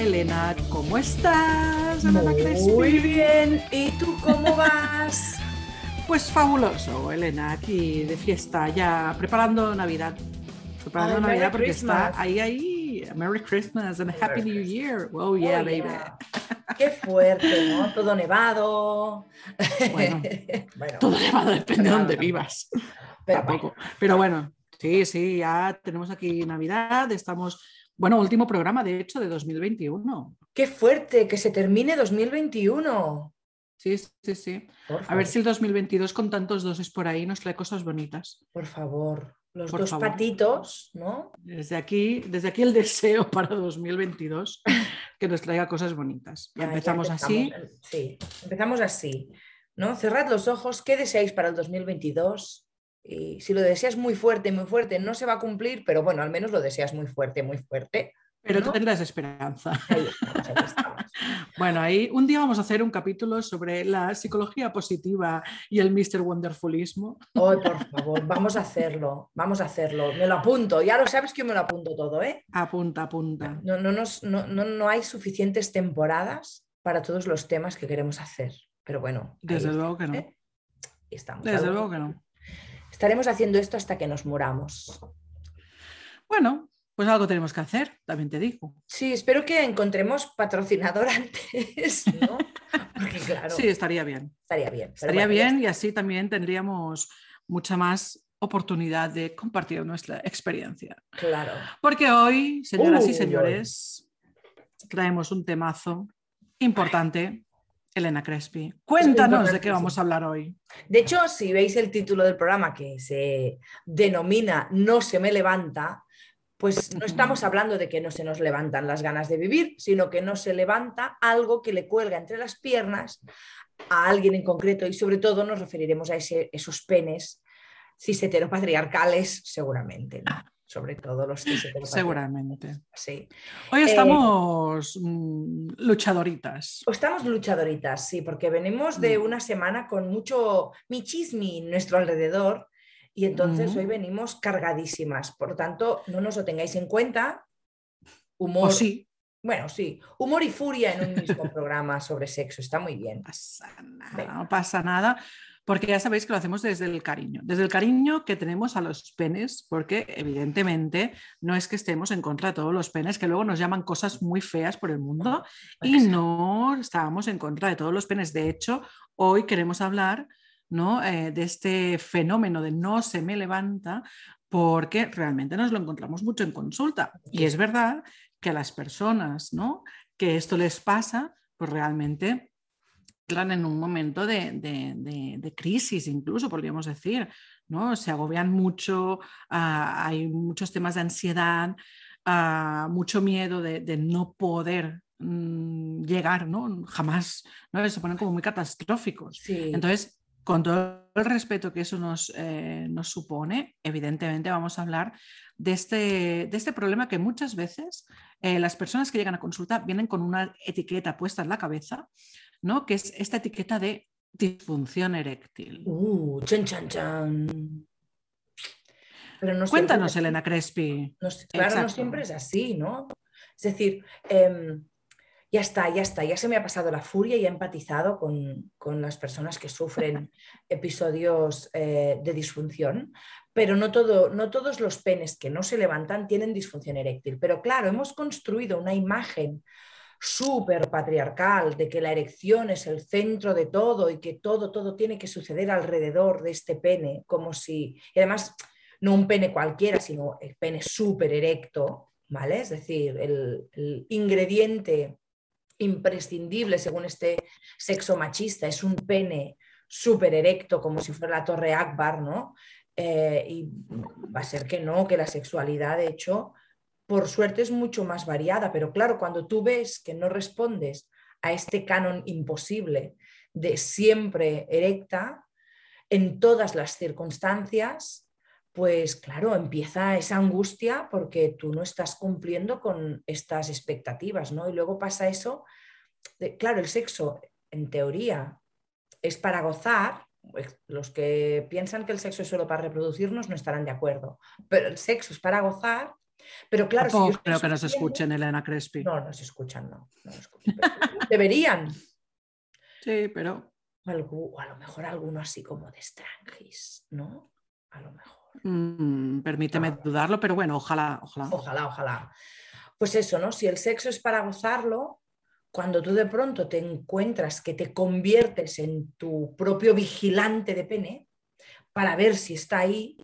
Hola Elena, ¿cómo estás? Elena Muy bien, ¿y tú cómo vas? pues fabuloso, Elena, aquí de fiesta, ya preparando Navidad. Preparando Navidad porque está ahí, ahí. Merry Christmas and Happy New Year. Oh, yeah, baby. Qué fuerte, ¿no? Todo nevado. Bueno, todo nevado, depende de dónde vivas. Pero, Tampoco. Pero bueno, sí, sí, ya tenemos aquí Navidad, estamos bueno, último programa, de hecho, de 2021. Qué fuerte, que se termine 2021. Sí, sí, sí. A ver si el 2022 con tantos doses por ahí nos trae cosas bonitas. Por favor, los dos patitos, ¿no? Desde aquí, desde aquí el deseo para 2022 que nos traiga cosas bonitas. Ya, empezamos, así. Sí, empezamos así. ¿no? Cerrad los ojos, ¿qué deseáis para el 2022? Y si lo deseas muy fuerte, muy fuerte, no se va a cumplir, pero bueno, al menos lo deseas muy fuerte, muy fuerte. Pero tú tendrás esperanza. bueno, ahí un día vamos a hacer un capítulo sobre la psicología positiva y el Mr. Wonderfulismo. Oh, por favor, vamos a hacerlo, vamos a hacerlo. Me lo apunto, ya lo sabes que yo me lo apunto todo, ¿eh? Apunta, apunta. No, no, no, no hay suficientes temporadas para todos los temas que queremos hacer, pero bueno. Desde luego que no. ¿eh? Estamos. Desde luego que no. Estaremos haciendo esto hasta que nos muramos. Bueno, pues algo tenemos que hacer, también te digo. Sí, espero que encontremos patrocinador antes, ¿no? sí, estaría bien. Estaría bien. Estaría bien y así también tendríamos mucha más oportunidad de compartir nuestra experiencia. Claro. Porque hoy, señoras y señores, traemos un temazo importante Elena Crespi, cuéntanos de qué vamos a hablar hoy. De hecho, si veis el título del programa que se denomina No se me levanta, pues no estamos hablando de que no se nos levantan las ganas de vivir, sino que no se levanta algo que le cuelga entre las piernas a alguien en concreto y sobre todo nos referiremos a esos penes cis heteropatriarcales seguramente. ¿no? Sobre todo los que se Seguramente. Sí. Hoy estamos mm, luchadoritas. Estamos luchadoritas, sí, porque venimos de mm. una semana con mucho michismi en nuestro alrededor y entonces hoy venimos cargadísimas. Por lo tanto, no nos lo tengáis en cuenta. Humor. sí. Bueno, sí, humor y furia en un mismo programa sobre sexo, está muy bien. no pasa nada porque ya sabéis que lo hacemos desde el cariño, desde el cariño que tenemos a los penes, porque evidentemente no es que estemos en contra de todos los penes, que luego nos llaman cosas muy feas por el mundo, y no estábamos en contra de todos los penes. De hecho, hoy queremos hablar ¿no? Eh, de este fenómeno de no se me levanta, porque realmente nos lo encontramos mucho en consulta. Y es verdad que a las personas ¿no? que esto les pasa, pues realmente en un momento de, crisis, incluso podríamos decir, ¿no? Se agobian mucho, ah, hay muchos temas de ansiedad, ah, mucho miedo de, no poder mm, llegar, ¿no? Jamás, ¿no? Se ponen como muy catastróficos. Entonces, con todo el respeto que eso nos, eh, nos, supone, evidentemente vamos a hablar de este, de este problema que muchas veces eh, las personas que llegan a consulta vienen con una etiqueta puesta en la cabeza ¿no? que es esta etiqueta de disfunción eréctil. Uh, chan, chan, chan. Pero Cuéntanos, Elena Crespi. claro, no siempre es así, ¿no? Es decir, em, ya está, ya está, ya se me ha pasado la furia y he empatizado con, las personas que sufren episodios eh, de disfunción, pero no, todo, no todos los penes que no se levantan tienen disfunción eréctil. Pero claro, hemos construido una imagen súper patriarcal de que la erección es el centro de todo y que todo, todo tiene que suceder alrededor de este pene, como si, y además no un pene cualquiera, sino el pene súper erecto, ¿vale? Es decir, el, ingrediente imprescindible según este sexo machista es un pene súper erecto, como si fuera la torre Akbar, ¿no? Eh, y va a ser que no, que la sexualidad, de hecho, por suerte es mucho más variada, pero claro, cuando tú ves que no respondes a este canon imposible de siempre erecta, en todas las circunstancias, pues claro, empieza esa angustia porque tú no estás cumpliendo con estas expectativas, ¿no? Y luego pasa eso, claro, el sexo en teoría es para gozar, pues, los que piensan que el sexo es solo para reproducirnos no estarán de acuerdo, pero el sexo es para gozar Pero claro, si creo que nos escuchen, Elena Crespi. No, nos escuchan, no. no escuchan, deberían. Sí, pero. O, a lo mejor alguno así como de Strangis, ¿no? A lo mejor. Mm, permíteme dudarlo, pero bueno, ojalá, ojalá. Ojalá, ojalá. Pues eso, ¿no? Si el sexo es para gozarlo, cuando tú de pronto te encuentras que te conviertes en tu propio vigilante de pene para ver si está ahí,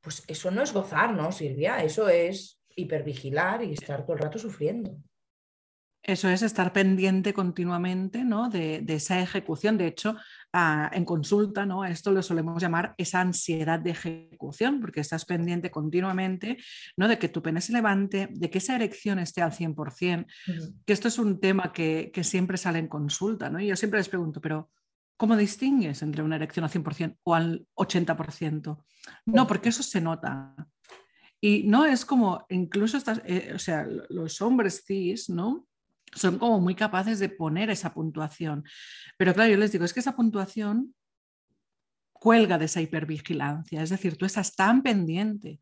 pues eso no es gozar, ¿no, Silvia? Eso es hipervigilar y estar todo el rato sufriendo. Eso es estar pendiente continuamente ¿no? de, esa ejecución. De hecho, en consulta, ¿no? esto lo solemos llamar esa ansiedad de ejecución, porque estás pendiente continuamente ¿no? de que tu pene se levante, de que esa erección esté al 100%, que esto es un tema que, siempre sale en consulta. ¿no? Y yo siempre les pregunto, pero ¿cómo distingues entre una erección al 100% o al 80%? No, porque eso se nota. Y no es como, incluso estás, eh, o sea, los hombres cis, ¿no? son como muy capaces de poner esa puntuación. Pero claro, yo les digo, es que esa puntuación cuelga de esa hipervigilancia, es decir, tú estás tan pendiente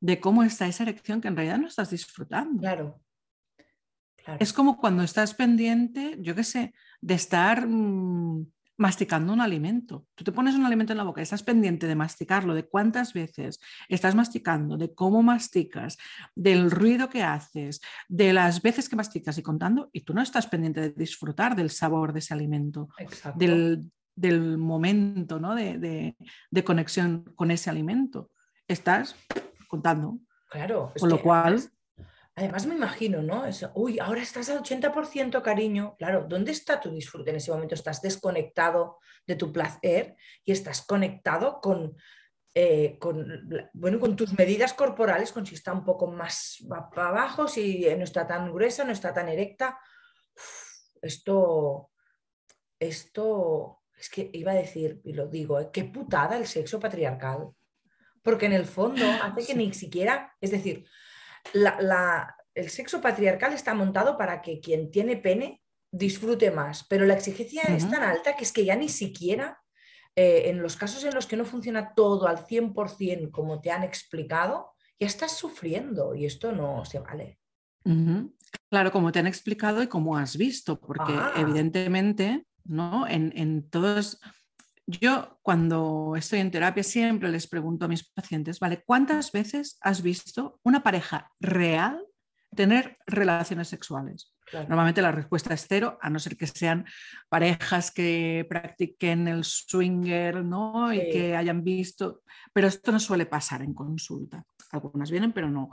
de cómo está esa erección que en realidad no estás disfrutando. Claro. Es como cuando estás pendiente, yo qué sé, de estar mm, masticando un alimento. Tú te pones un alimento en la boca y estás pendiente de masticarlo, de cuántas veces estás masticando, de cómo masticas, del ruido que haces, de las veces que masticas y contando, y tú no estás pendiente de disfrutar del sabor de ese alimento, del, momento ¿no? de, conexión con ese alimento. Estás contando. Claro. Con lo cual... Además me imagino, ¿no? uy, ahora estás al 80%, cariño. Claro, ¿dónde está tu disfrute en ese momento? Estás desconectado de tu placer y estás conectado con, eh, con, bueno, con tus medidas corporales, con si está un poco más para abajo, si no está tan gruesa, no está tan erecta. esto, esto, es que iba a decir, y lo digo, ¿eh? qué putada el sexo patriarcal. Porque en el fondo hace que ni siquiera, es decir, el sexo patriarcal está montado para que quien tiene pene disfrute más, pero la exigencia es tan alta que es que ya ni siquiera eh, en los casos en los que no funciona todo al 100% como te han explicado, ya estás sufriendo y esto no se vale. Claro, como te han explicado y como has visto, porque ah. evidentemente, ¿no? En, en todos, yo cuando estoy en terapia siempre les pregunto a mis pacientes, ¿vale? ¿Cuántas veces has visto una pareja real tener relaciones sexuales? Normalmente la respuesta es cero, a no ser que sean parejas que practiquen el swinger, ¿no? Y que hayan visto, pero esto no suele pasar en consulta. Algunas vienen, pero no.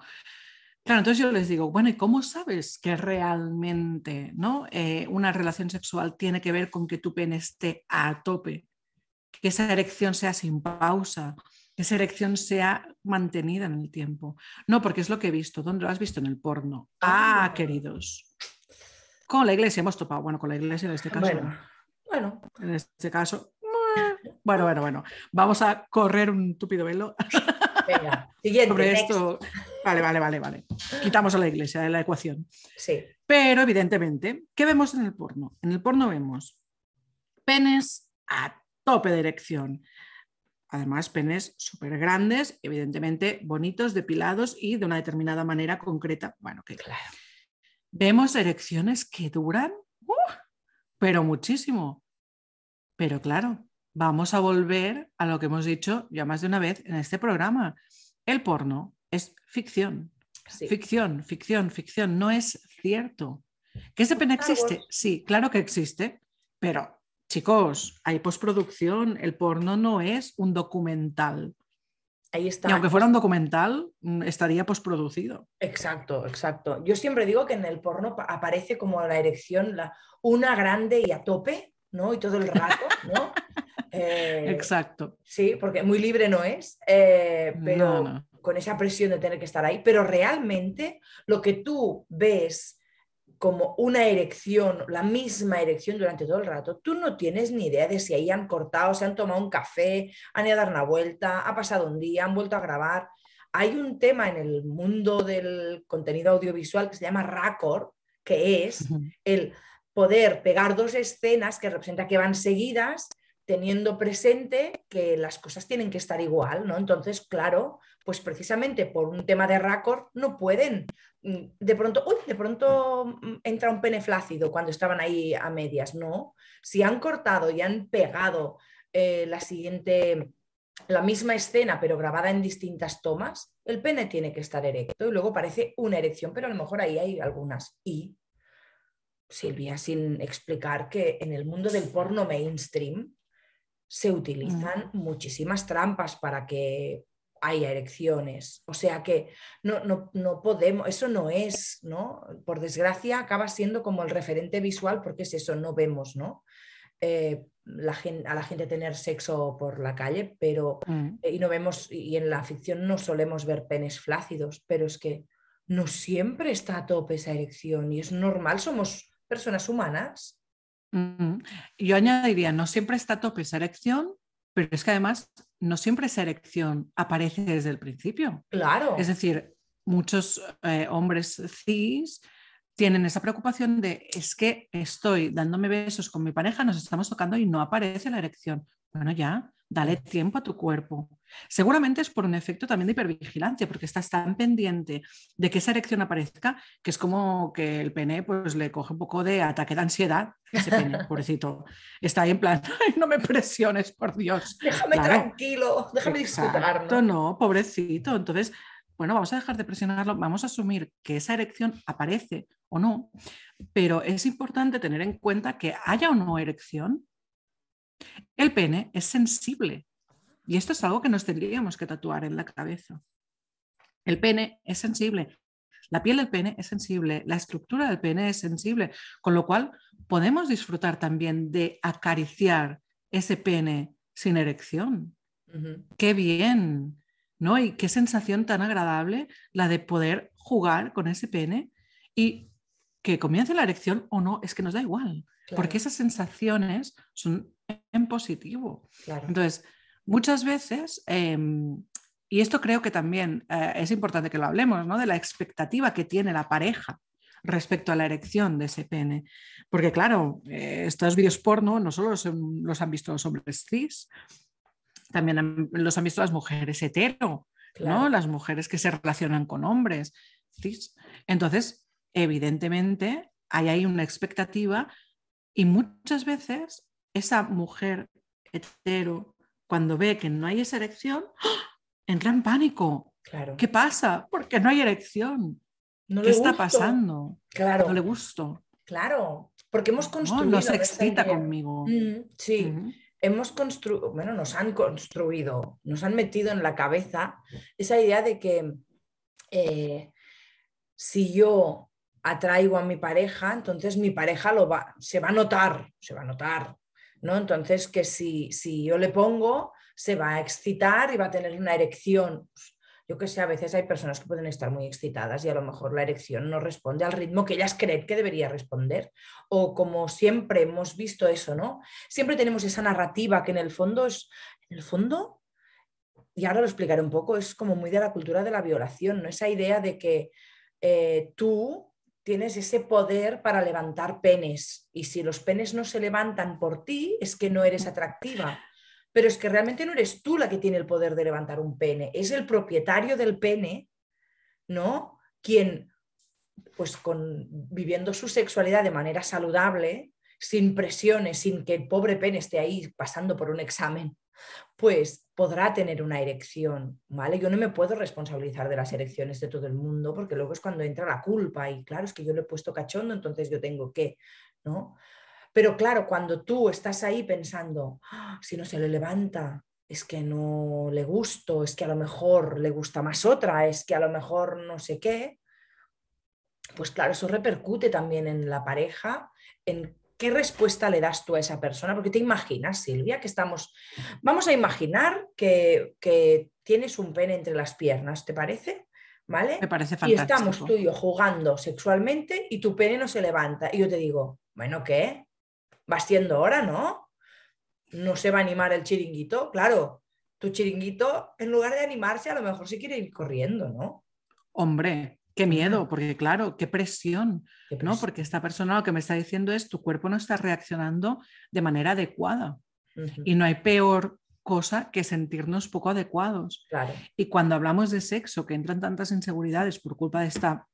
Claro, entonces yo les digo, bueno, ¿y cómo sabes que realmente ¿no? Eh, una relación sexual tiene que ver con que tu pene esté a tope? Que esa erección sea sin pausa, que esa erección sea mantenida en el tiempo. No, porque es lo que he visto. ¿Dónde lo has visto? En el porno. Ah, ah. queridos. Con la iglesia hemos topado. Bueno, con la iglesia en este caso. Bueno, En este caso. Bueno, bueno, bueno. Vamos a correr un túpido velo. Venga, siguiente. Sobre esto. Vale, vale, vale, vale. Quitamos a la iglesia de la ecuación. Sí. Pero evidentemente, ¿qué vemos en el porno? En el porno vemos penes a tope de erección. Además, penes súper grandes, evidentemente bonitos, depilados y de una determinada manera concreta. Bueno, que claro. Vemos erecciones que duran, ¡uh! pero muchísimo. Pero claro, vamos a volver a lo que hemos dicho ya más de una vez en este programa. El porno es ficción. Ficción, ficción, ficción. No es cierto. ¿Que ese pene existe? Sí, claro que existe, pero Chicos, hay postproducción, el porno no es un documental. Ahí está. Y aunque fuera un documental, mm, estaría postproducido. Exacto, exacto. Yo siempre digo que en el porno aparece como la erección, la, una grande y a tope, ¿no? Y todo el rato, ¿no? Eh, exacto. Sí, porque muy libre no es, eh, pero con esa presión de tener que estar ahí. Pero realmente lo que tú ves como una erección, la misma erección durante todo el rato, tú no tienes ni idea de si ahí han cortado, se han tomado un café, han ido a dar una vuelta, ha pasado un día, han vuelto a grabar. Hay un tema en el mundo del contenido audiovisual que se llama raccord, que es el poder pegar dos escenas que representa que van seguidas, teniendo presente que las cosas tienen que estar igual, ¿no? Entonces, claro, pues precisamente por un tema de récord no pueden. mm, De pronto, uy, de pronto mm, entra un pene flácido cuando estaban ahí a medias. No, si han cortado y han pegado eh, la siguiente, la misma escena, pero grabada en distintas tomas, el pene tiene que estar erecto y luego parece una erección, pero a lo mejor ahí hay algunas. Y Silvia, sin explicar que en el mundo del porno mainstream se utilizan muchísimas trampas para que haya erecciones. O sea que no, no, no podemos, eso no es, ¿no? Por desgracia acaba siendo como el referente visual porque es eso, no vemos, ¿no? Eh, la a la gente tener sexo por la calle, pero Mm. eh, y no vemos, y en la ficción no solemos ver penes flácidos, pero es que no siempre está a tope esa erección y es normal, somos personas humanas. Mm. Yo añadiría, no siempre está a tope esa erección, pero es que además no siempre esa erección aparece desde el principio. Claro, Es decir, muchos eh, hombres cis tienen esa preocupación de es que estoy dándome besos con mi pareja, nos estamos tocando y no aparece la erección. Bueno, ya, dale tiempo a tu cuerpo. Seguramente es por un efecto también de hipervigilancia, porque estás tan pendiente de que esa erección aparezca, que es como que el pene pues le coge un poco de ataque de ansiedad. Ese pene, pobrecito. Está ahí en plan, "Ay, no me presiones, por Dios. déjame Claro. tranquilo, déjame disfrutar. Exacto, ¿no? no, pobrecito. Entonces, bueno, vamos a dejar de presionarlo, vamos a asumir que esa erección aparece o no, pero es importante tener en cuenta que haya o no erección, el pene es sensible. Y esto es algo que nos tendríamos que tatuar en la cabeza. El pene es sensible. La piel del pene es sensible, la estructura del pene es sensible, con lo cual podemos disfrutar también de acariciar ese pene sin erección qué bien, ¿no? Y qué sensación tan agradable la de poder jugar con ese pene y que comience la erección o no, es que nos da igual, Claro, porque esas sensaciones son en positivo. claro. Entonces, muchas veces, eh, y esto creo que también eh, es importante que lo hablemos, ¿no? De la expectativa que tiene la pareja respecto a la erección de ese pene. Porque claro, eh, estos vídeos porno no solo los han visto los hombres cis, también han- los han visto las mujeres hetero, claro. ¿no? Las mujeres que se relacionan con hombres cis. Entonces, evidentemente, hay ahí una expectativa y muchas veces esa mujer hetero, cuando ve que no hay esa erección, ¡ah! entra en pánico. Claro. ¿Qué pasa? Porque no hay erección. No ¿Qué le está gusto. pasando? Claro, No le gusto. claro. Porque hemos construido. no se excita idea. conmigo. Mm, sí, hemos construido, bueno, nos han construido, nos han metido en la cabeza esa idea de que eh, si yo atraigo a mi pareja, entonces mi pareja lo va, se va a notar, se va a notar, ¿no? Entonces que si, si yo le pongo, se va a excitar y va a tener una erección. Yo que sé, a veces hay personas que pueden estar muy excitadas y a lo mejor la erección no responde al ritmo que ellas creen que debería responder. O como siempre hemos visto eso, ¿no? Siempre tenemos esa narrativa que en el fondo es, el fondo, y ahora lo explicaré un poco, es como muy de la cultura de la violación, ¿no? Esa idea de que eh, tú tienes ese poder para levantar penes y si los penes no se levantan por ti es que no eres atractiva. Pero es que realmente no eres tú la que tiene el poder de levantar un pene, es el propietario del pene, ¿no? Quien, pues con, viviendo su sexualidad de manera saludable, sin presiones, sin que el pobre pene esté ahí pasando por un examen, pues podrá tener una erección, ¿vale? Yo no me puedo responsabilizar de las erecciones de todo el mundo porque luego es cuando entra la culpa y claro, es que yo le he puesto cachondo, entonces yo tengo que, ¿no? Pero claro, cuando tú estás ahí pensando, "Ah, si no se le levanta, es que no le gusto, es que a lo mejor le gusta más otra, es que a lo mejor no sé qué, pues claro, eso repercute también en la pareja, en qué respuesta le das tú a esa persona, porque te imaginas, Silvia, que estamos, vamos a imaginar que, que tienes un pene entre las piernas, ¿te parece? ¿Vale? Me parece Y fantástico. estamos tú y yo jugando sexualmente y tu pene no se levanta. Y yo te digo, bueno, ¿qué? Va siendo hora, ¿no? No se va a animar el chiringuito. Claro, tu chiringuito, en lugar de animarse, a lo mejor sí quiere ir corriendo, ¿no? Hombre, qué miedo, porque claro, qué presión, Qué ¿no? Porque esta persona lo que me está diciendo es tu cuerpo no está reaccionando de manera adecuada. Y no hay peor cosa que sentirnos poco adecuados. Claro. Y cuando hablamos de sexo, que entran tantas inseguridades por culpa de esta,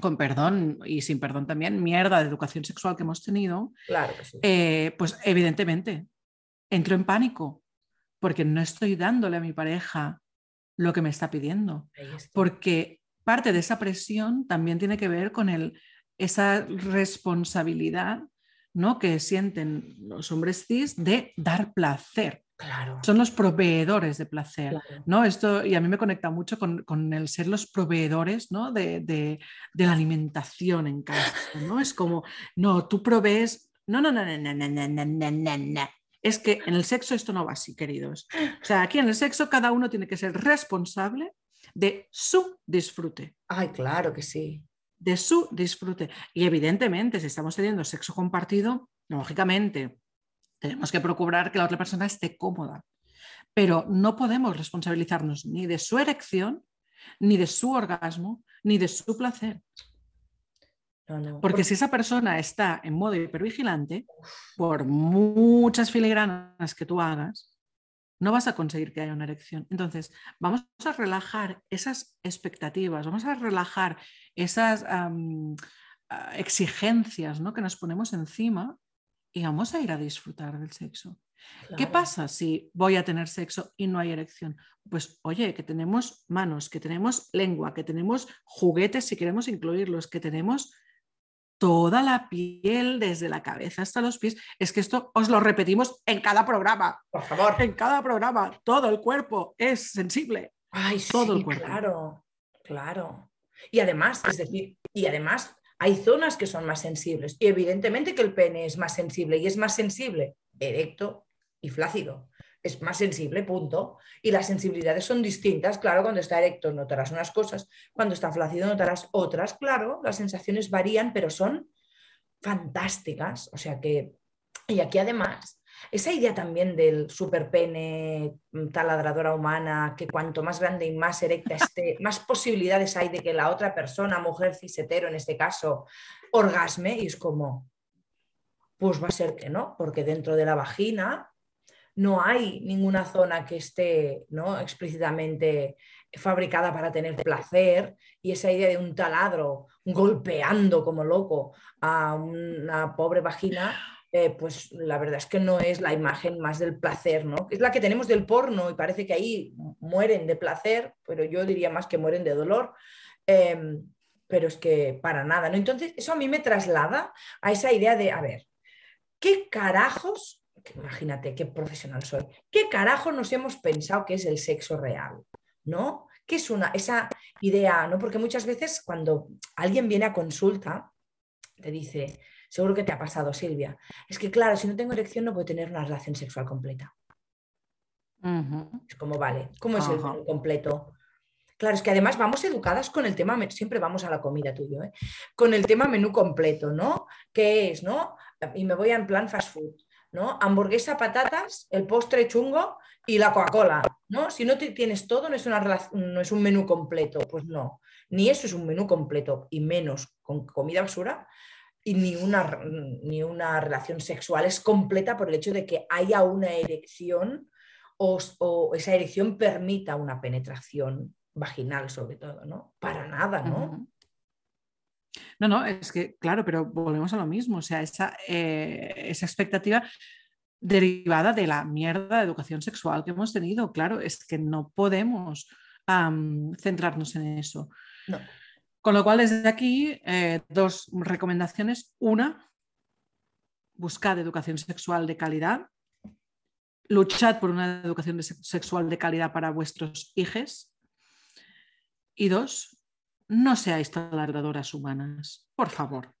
con perdón y sin perdón también, mierda de educación sexual que hemos tenido, Claro que sí. eh, pues evidentemente entro en pánico porque no estoy dándole a mi pareja lo que me está pidiendo. Está. Porque parte de esa presión también tiene que ver con el, esa responsabilidad ¿no? que sienten los hombres cis de dar placer. Claro. Son los proveedores de placer. claro. ¿no? Esto, y a mí me conecta mucho con, con el ser los proveedores ¿no? de, de- de la alimentación en casa. ¿no? Es como, no, tú provees. No, no, no, no, no, no, no, no, no, no, no. Es que en el sexo esto no va así, queridos. O sea, aquí en el sexo cada uno tiene que ser responsable de su disfrute, Ay, claro que sí. de su disfrute. Y evidentemente, si estamos teniendo sexo compartido, lógicamente, tenemos que procurar que la otra persona esté cómoda. Pero no podemos responsabilizarnos ni de su erección, ni de su orgasmo, ni de su placer. No, no. Porque si esa persona está en modo hipervigilante, por muchas filigranas que tú hagas, no vas a conseguir que haya una erección. Entonces, vamos a relajar esas expectativas, vamos a relajar esas ah, exigencias ¿no? que nos ponemos encima y vamos a ir a disfrutar del sexo. ¿Qué pasa si voy a tener sexo y no hay erección? Pues oye, que tenemos manos, que tenemos lengua, que tenemos juguetes si queremos incluirlos, que tenemos toda la piel desde la cabeza hasta los pies. Es que esto os lo repetimos en cada programa. Por favor. En cada programa, todo el cuerpo es sensible. Ay, todo el sí, cuerpo. claro, claro. Y además, es decir, y además hay zonas que son más sensibles. Y evidentemente que el pene es más sensible y es más sensible erecto y flácido. Es más sensible, punto. Y las sensibilidades son distintas. Claro, cuando está erecto notarás unas cosas, cuando está flácido notarás otras. Claro, las sensaciones varían, pero son fantásticas. O sea que, y aquí además, esa idea también del superpene, mm, taladradora humana, que cuanto más grande y más erecta esté, más posibilidades hay de que la otra persona, mujer cisetero en este caso, orgasme, y es como, pues va a ser que no, porque dentro de la vagina no hay ninguna zona que esté ¿no? explícitamente fabricada para tener placer y esa idea de un taladro golpeando como loco a una pobre vagina, eh, pues la verdad es que no es la imagen más del placer, ¿no? Es la que tenemos del porno y parece que ahí mueren de placer, pero yo diría más que mueren de dolor. Eh, pero es que para nada, ¿no? Entonces, eso a mí me traslada a esa idea de, a ver, ¿qué carajos, imagínate qué profesional soy, qué carajos nos hemos pensado que es el sexo real? ¿No? ¿Qué es una, esa idea? ¿no? Porque muchas veces cuando alguien viene a consulta, te dice, seguro que te ha pasado, Silvia, es que claro, si no tengo erección no puedo tener una relación sexual completa. Ujú. Es como, vale, ¿cómo es el completo? Claro, es que además vamos educadas con el tema, siempre vamos a la comida tuyo, ¿eh? con el tema menú completo, ¿no? ¿Qué es, no? Y me voy en plan fast food, ¿no? Hamburguesa, patatas, el postre chungo y la Coca-Cola, ¿no? Si no tienes todo, no es, una no es un menú completo, pues no. Ni eso es un menú completo, y menos con comida basura, y ni una, ni una relación sexual es completa por el hecho de que haya una erección o, o esa erección permita una penetración vaginal sobre todo, ¿no? Para nada, ¿no? No, no, es que, claro, pero volvemos a lo mismo, o sea, esa, eh, esa expectativa derivada de la mierda de educación sexual que hemos tenido, claro, es que no podemos centrarnos en eso. No. Con lo cual, desde aquí, eh, dos recomendaciones. Una, buscad educación sexual de calidad. Luchad por una educación sexual de calidad para vuestros hijos. Y dos, no seáis talardadoras humanas. Por favor.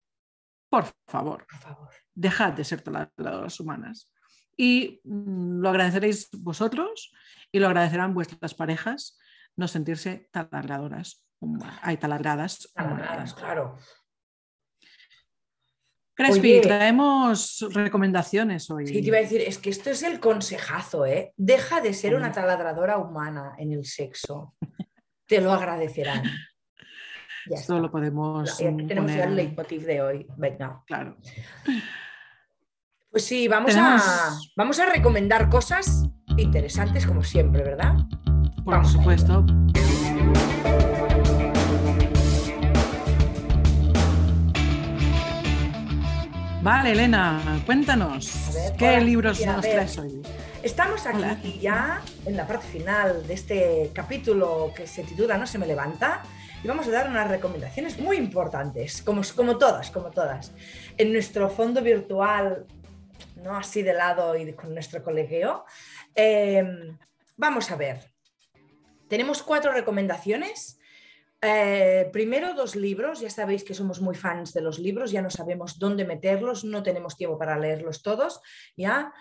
Por favor. Por favor. Dejad de ser talardadoras humanas. Y mm, lo agradeceréis vosotros y lo agradecerán vuestras parejas no sentirse talardadoras. huma- Ay, taladradas. Taladradas, humanamente. claro. Crespi, Oye. traemos recomendaciones hoy. Sí, te iba a decir, es que esto es el consejazo, ¿eh? Deja de ser una taladradora humana en el sexo. Te lo agradecerán. Ya Esto está. lo podemos Y aquí tenemos ya el poner- leitmotiv de hoy. Venga. Claro. Pues sí, vamos, Tenemos- a, vamos a recomendar cosas interesantes como siempre, ¿verdad? Por supuesto. Vale, Elena, cuéntanos, ¿qué libros nos traes hoy? Estamos aquí ya en la parte final de este capítulo que se titula No se me levanta y vamos a dar unas recomendaciones muy importantes, como, como todas, como todas. En nuestro fondo virtual, no así de lado y con nuestro colegio, em, vamos a ver. Tenemos cuatro recomendaciones. Eh, primero dos libros, ya sabéis que somos muy fans de los libros, ya no sabemos dónde meterlos, no tenemos tiempo para leerlos todos, ¿ya?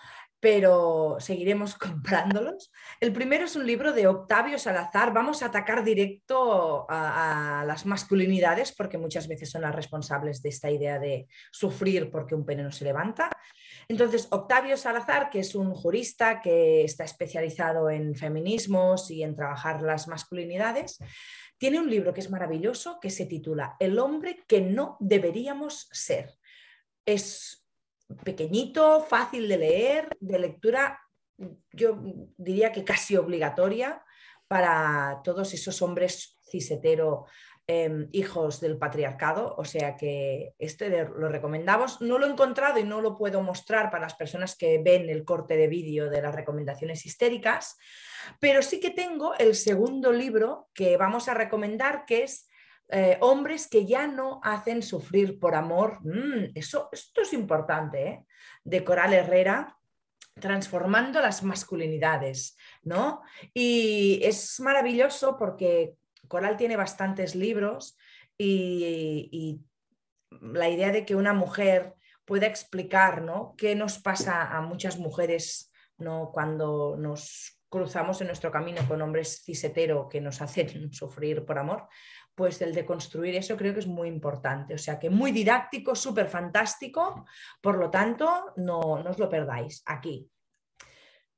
Pero seguiremos comprándolos. El primero es un libro de Octavio Salazar. Vamos a atacar directo a, las masculinidades porque muchas veces son las responsables de esta idea de sufrir porque un pene no se levanta. Entonces, Octavio Salazar, que es un jurista que está especializado en feminismos y en trabajar las masculinidades, tiene un libro que es maravilloso que se titula El hombre que no deberíamos ser. Es pequeñito, fácil de leer, de lectura, yo diría que casi obligatoria para todos esos hombres cisetero em, hijos del patriarcado, o sea que este lo recomendamos. No lo he encontrado y no lo puedo mostrar para las personas que ven el corte de vídeo de las recomendaciones histéricas, pero sí que tengo el segundo libro que vamos a recomendar, que es eh, hombres que ya no hacen sufrir por amor. Mm, eso, esto es importante, ¿eh? de Coral Herrera, transformando las masculinidades, ¿no? Y es maravilloso porque Coral tiene bastantes libros y, la idea de que una mujer pueda explicar, ¿no? ¿Qué nos pasa a muchas mujeres, ¿no? Cuando nos cruzamos en nuestro camino con hombres cisetero que nos hacen sufrir por amor, pues el de construir eso creo que es muy importante. O sea que muy didáctico, súper fantástico, por lo tanto, no, os lo perdáis aquí.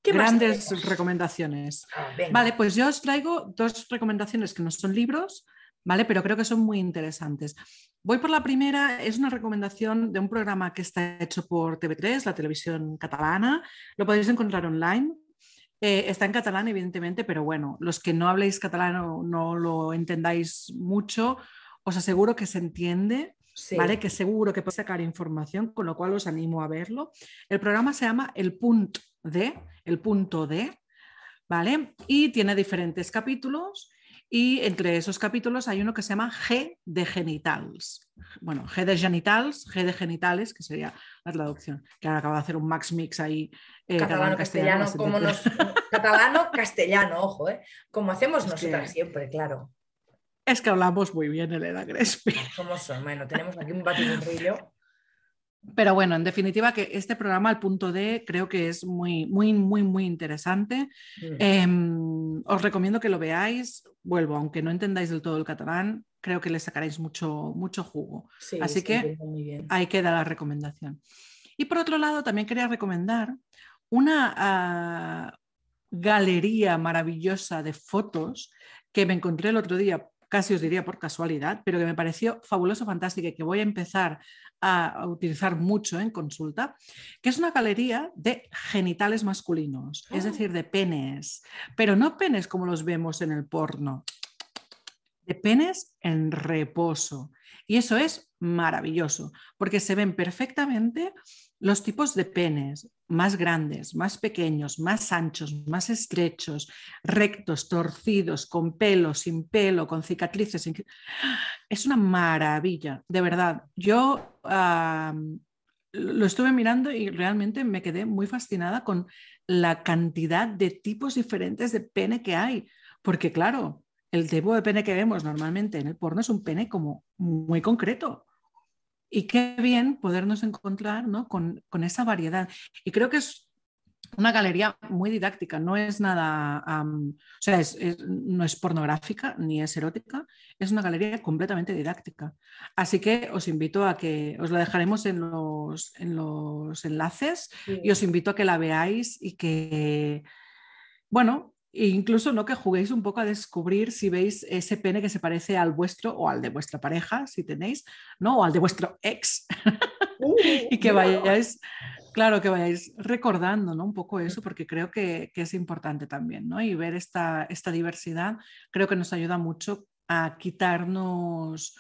Grandes recomendaciones. Ah, vale, pues yo os traigo dos recomendaciones que no son libros, ¿vale? Pero creo que son muy interesantes. Voy por la primera, es una recomendación de un programa que está hecho por TV3, la televisión catalana. Lo podéis encontrar online, eh, está en catalán, evidentemente, pero bueno, los que no habléis catalán o no lo entendáis mucho, os aseguro que se entiende, ¿vale? Que seguro que podéis sacar información, con lo cual os animo a verlo. El programa se llama El Punto de, el punto de, ¿vale? Y tiene diferentes capítulos y entre esos capítulos hay uno que se llama G de genitals. Bueno, G de genitals, G de genitales, que sería la traducción. Que ahora acabo de hacer un max mix ahí. Eh, catalano, castellano, como nos... catalano, castellano, ojo, ¿eh? Como hacemos nosotras siempre, claro. Es que hablamos muy bien, Elena Crespi. ¿Cómo son? Bueno, tenemos aquí un batiburrillo. Pero bueno, en definitiva, que este programa, al punto D, creo que es muy, muy, muy, muy interesante. Em, os recomiendo que lo veáis. Vuelvo, aunque no entendáis del todo el catalán, creo que le sacaréis mucho, mucho jugo. Así que ahí queda la recomendación. Y por otro lado, también quería recomendar una ah, galería maravillosa de fotos que me encontré el otro día casi os diría por casualidad, pero que me pareció fabuloso, fantástico y que voy a empezar a, utilizar mucho en consulta, que es una galería de genitales masculinos, es oh. decir, de penes, pero no penes como los vemos en el porno, de penes en reposo. Y eso es maravilloso, porque se ven perfectamente los tipos de penes, más grandes, más pequeños, más anchos, más estrechos, rectos, torcidos, con pelo, sin pelo, con cicatrices. Es una maravilla, de verdad. Yo lo estuve mirando y realmente me quedé muy fascinada con la cantidad de tipos diferentes de pene que hay, porque claro, el tipo de pene que vemos normalmente en el porno es un pene como muy concreto. Y qué bien podernos encontrar con, esa variedad. Y creo que es una galería muy didáctica, no es nada, o sea, no es pornográfica ni es erótica, es una galería completamente didáctica. Así que os invito a que os la dejaremos en los, en los enlaces y os invito a que la veáis y que, bueno, e incluso ¿no? que juguéis un poco a descubrir si veis ese pene que se parece al vuestro o al de vuestra pareja, si tenéis, ¿no? o al de vuestro ex. y que vayáis Claro, que vayáis recordando ¿no? un poco eso, porque creo que, es importante también, ¿no? Y ver esta, esta diversidad creo que nos ayuda mucho a quitarnos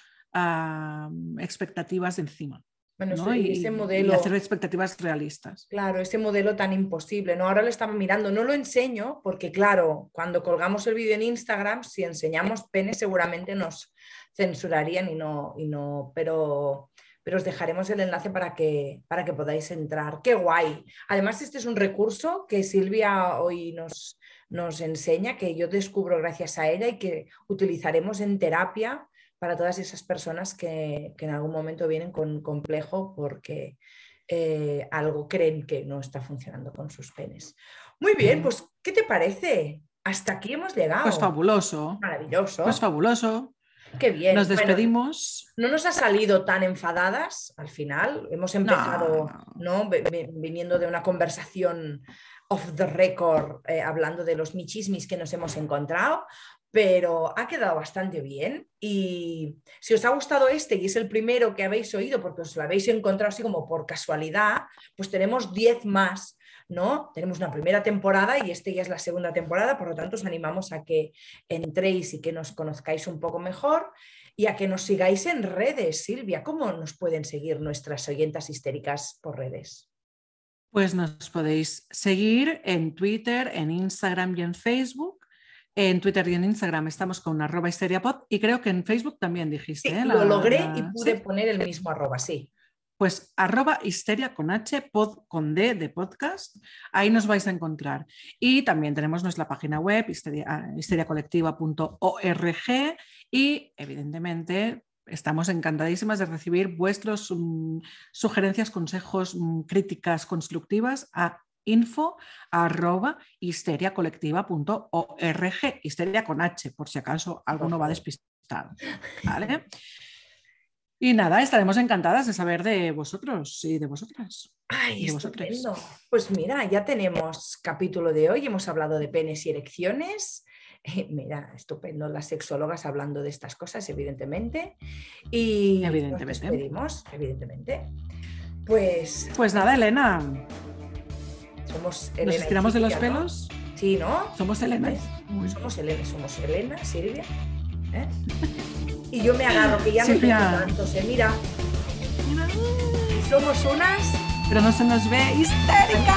expectativas de encima. Bueno, y, ese modelo, y hacer expectativas realistas. Claro, ese modelo tan imposible. ¿no? Ahora lo estamos mirando, no lo enseño porque, claro, cuando colgamos el vídeo en Instagram, si enseñamos pene seguramente nos censurarían y no, y no, pero, pero os dejaremos el enlace para que, para que podáis entrar. ¡Qué guay! Además, este es un recurso que Silvia hoy nos, nos enseña, que yo descubro gracias a ella y que utilizaremos en terapia para todas esas personas que, en algún momento vienen con complejo porque eh, algo creen que no está funcionando con sus penes. Muy bien, pues, ¿qué te parece? Hasta aquí hemos llegado. Pues fabuloso. Maravilloso. Pues fabuloso. Qué bien. Nos despedimos. no nos ha salido tan enfadadas al final. Hemos empezado no. viniendo de una conversación off the record, eh, hablando de los michismis que nos hemos encontrado, pero ha quedado bastante bien. Y si os ha gustado este y es el primero que habéis oído porque os lo habéis encontrado así como por casualidad, pues tenemos 10 más. ¿No? Tenemos una primera temporada y este ya es la segunda temporada, por lo tanto os animamos a que entréis y que nos conozcáis un poco mejor y a que nos sigáis en redes. Silvia, ¿cómo nos pueden seguir nuestras oyentas histéricas por redes? Pues nos podéis seguir en Twitter, en Instagram y en Facebook en Twitter y en Instagram estamos con arroba histeriapod y creo que en Facebook también dijiste. ¿eh? lo logré y pude poner el mismo arroba, sí. Pues arroba histeria con H, pod con D de podcast, ahí nos vais a encontrar. Y también tenemos nuestra página web, histeria, histeriacolectiva.org y evidentemente estamos encantadísimas de recibir vuestras mm, sugerencias, consejos, mm, críticas constructivas a info arroba histeriacolectiva.org, histeria con H, por si acaso alguno va despistado. ¿Vale? Y nada, estaremos encantadas de saber de vosotros y de vosotras. Ay, estupendo. Pues mira, ya tenemos capítulo de hoy, hemos hablado de penes y erecciones. mira, estupendo, las sexólogas hablando de estas cosas, evidentemente. Y evidentemente. nos evidentemente. Pues. Pues nada, Elena. Somos ¿Nos estiramos de los pelos? Sí, ¿no? Somos Elena. Somos Elena, somos Elena, Silvia. ¿eh? Y yo me agarro, que ya Silvia. me tanto, se mira. Somos unas. Pero no se nos ve histérica.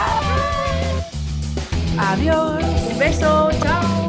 Adiós. Un beso, chao.